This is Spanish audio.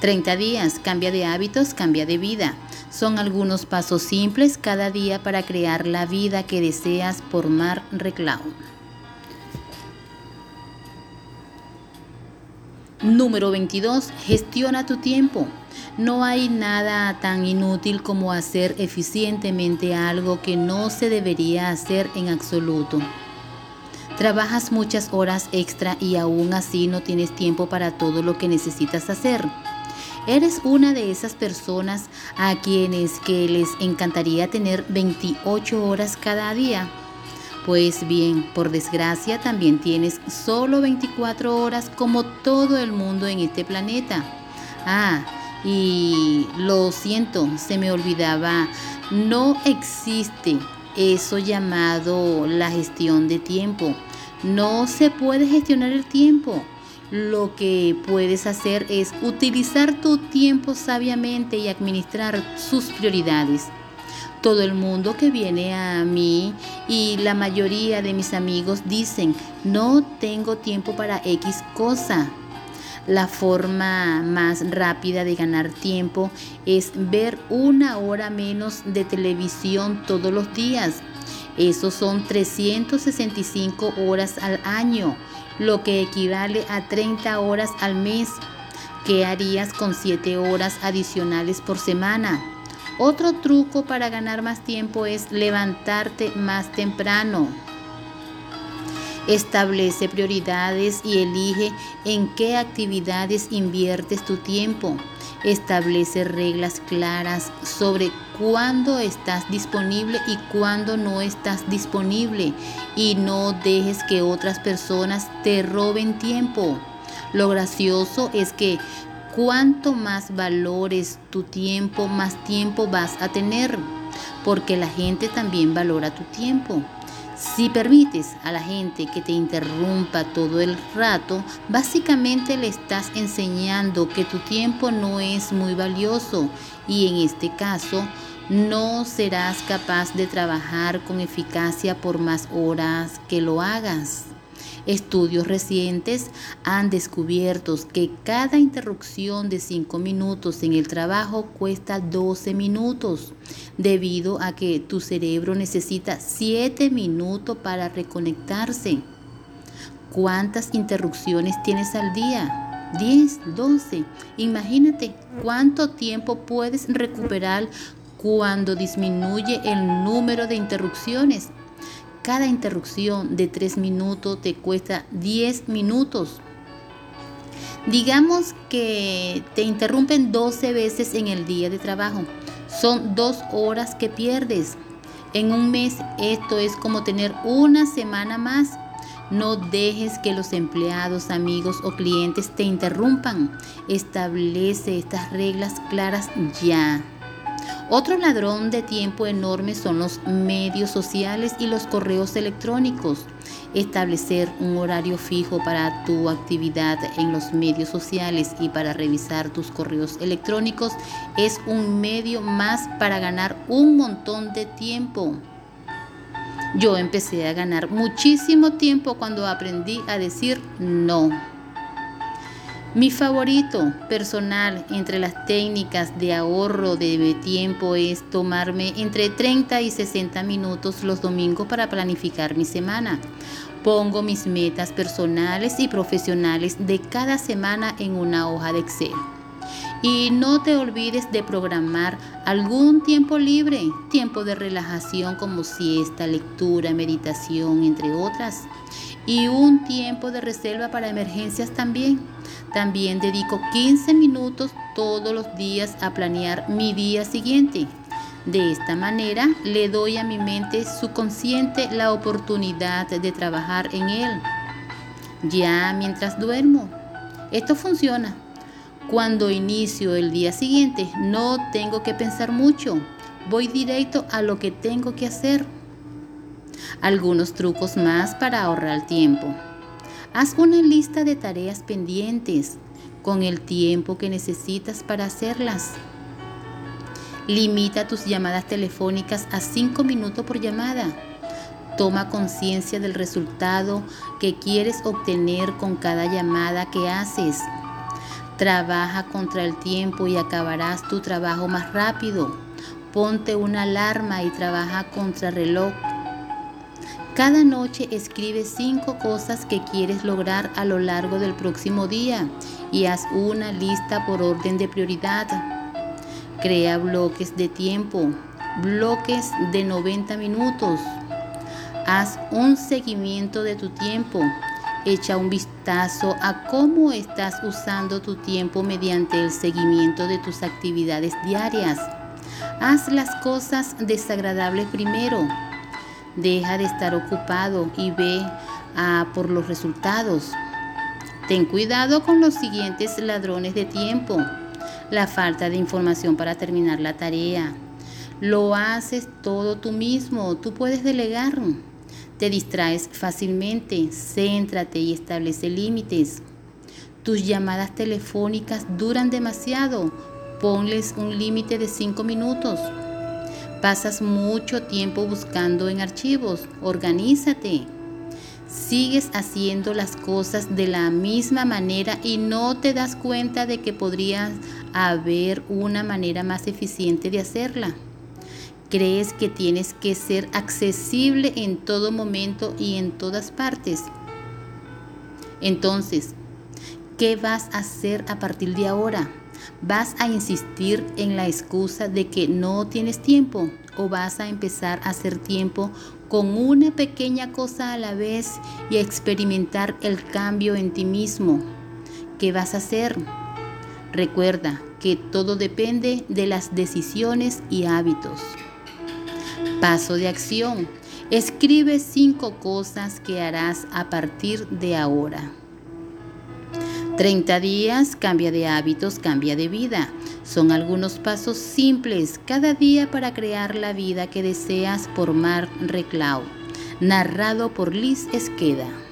30 días, cambia de hábitos, cambia de vida. Son algunos pasos simples cada día para crear la vida que deseas por Mar Reclau. Número 22. Gestiona tu tiempo. No hay nada tan inútil como hacer eficientemente algo que no se debería hacer en absoluto. Trabajas muchas horas extra y aún así no tienes tiempo para todo lo que necesitas hacer. ¿Eres una de esas personas a quienes que les encantaría tener 28 horas cada día? Pues bien, por desgracia también tienes solo 24 horas como todo el mundo en este planeta. Ah, y lo siento, se me olvidaba, no existe eso llamado la gestión de tiempo. No se puede gestionar el tiempo lo que puedes hacer es utilizar tu tiempo sabiamente y administrar sus prioridades. Todo el mundo que viene a mí y la mayoría de mis amigos dicen, no tengo tiempo para X cosa. La forma más rápida de ganar tiempo es ver una hora menos de televisión todos los días. Esos son 365 horas al año lo que equivale a 30 horas al mes. ¿Qué harías con 7 horas adicionales por semana? Otro truco para ganar más tiempo es levantarte más temprano. Establece prioridades y elige en qué actividades inviertes tu tiempo. Establece reglas claras sobre cuándo estás disponible y cuándo no estás disponible. Y no dejes que otras personas te roben tiempo. Lo gracioso es que cuanto más valores tu tiempo, más tiempo vas a tener. Porque la gente también valora tu tiempo. Si permites a la gente que te interrumpa todo el rato, básicamente le estás enseñando que tu tiempo no es muy valioso y en este caso no serás capaz de trabajar con eficacia por más horas que lo hagas. Estudios recientes han descubierto que cada interrupción de 5 minutos en el trabajo cuesta 12 minutos, debido a que tu cerebro necesita 7 minutos para reconectarse. ¿Cuántas interrupciones tienes al día? 10, 12. Imagínate cuánto tiempo puedes recuperar cuando disminuye el número de interrupciones cada interrupción de 3 minutos te cuesta 10 minutos. Digamos que te interrumpen 12 veces en el día de trabajo. Son dos horas que pierdes. En un mes esto es como tener una semana más. No dejes que los empleados, amigos o clientes te interrumpan. Establece estas reglas claras ya. Otro ladrón de tiempo enorme son los medios sociales y los correos electrónicos. Establecer un horario fijo para tu actividad en los medios sociales y para revisar tus correos electrónicos es un medio más para ganar un montón de tiempo. Yo empecé a ganar muchísimo tiempo cuando aprendí a decir no. Mi favorito personal entre las técnicas de ahorro de tiempo es tomarme entre 30 y 60 minutos los domingos para planificar mi semana. Pongo mis metas personales y profesionales de cada semana en una hoja de Excel. Y no te olvides de programar algún tiempo libre, tiempo de relajación como siesta, lectura, meditación, entre otras. Y un tiempo de reserva para emergencias también. También dedico 15 minutos todos los días a planear mi día siguiente. De esta manera le doy a mi mente subconsciente la oportunidad de trabajar en él. Ya mientras duermo. Esto funciona. Cuando inicio el día siguiente no tengo que pensar mucho. Voy directo a lo que tengo que hacer. Algunos trucos más para ahorrar tiempo. Haz una lista de tareas pendientes con el tiempo que necesitas para hacerlas. Limita tus llamadas telefónicas a 5 minutos por llamada. Toma conciencia del resultado que quieres obtener con cada llamada que haces. Trabaja contra el tiempo y acabarás tu trabajo más rápido. Ponte una alarma y trabaja contra reloj. Cada noche escribe cinco cosas que quieres lograr a lo largo del próximo día y haz una lista por orden de prioridad. Crea bloques de tiempo, bloques de 90 minutos. Haz un seguimiento de tu tiempo Echa un vistazo a cómo estás usando tu tiempo mediante el seguimiento de tus actividades diarias. Haz las cosas desagradables primero. Deja de estar ocupado y ve a por los resultados. Ten cuidado con los siguientes ladrones de tiempo. La falta de información para terminar la tarea. Lo haces todo tú mismo. Tú puedes delegar. Te distraes fácilmente, céntrate y establece límites. Tus llamadas telefónicas duran demasiado, ponles un límite de 5 minutos. Pasas mucho tiempo buscando en archivos, organízate. Sigues haciendo las cosas de la misma manera y no te das cuenta de que podría haber una manera más eficiente de hacerla. ¿Crees que tienes que ser accesible en todo momento y en todas partes? Entonces, ¿qué vas a hacer a partir de ahora? ¿Vas a insistir en la excusa de que no tienes tiempo o vas a empezar a hacer tiempo con una pequeña cosa a la vez y a experimentar el cambio en ti mismo? ¿Qué vas a hacer? Recuerda que todo depende de las decisiones y hábitos. Paso de acción. Escribe cinco cosas que harás a partir de ahora. 30 días, cambia de hábitos, cambia de vida. Son algunos pasos simples cada día para crear la vida que deseas por Mar Reclau. Narrado por Liz Esqueda.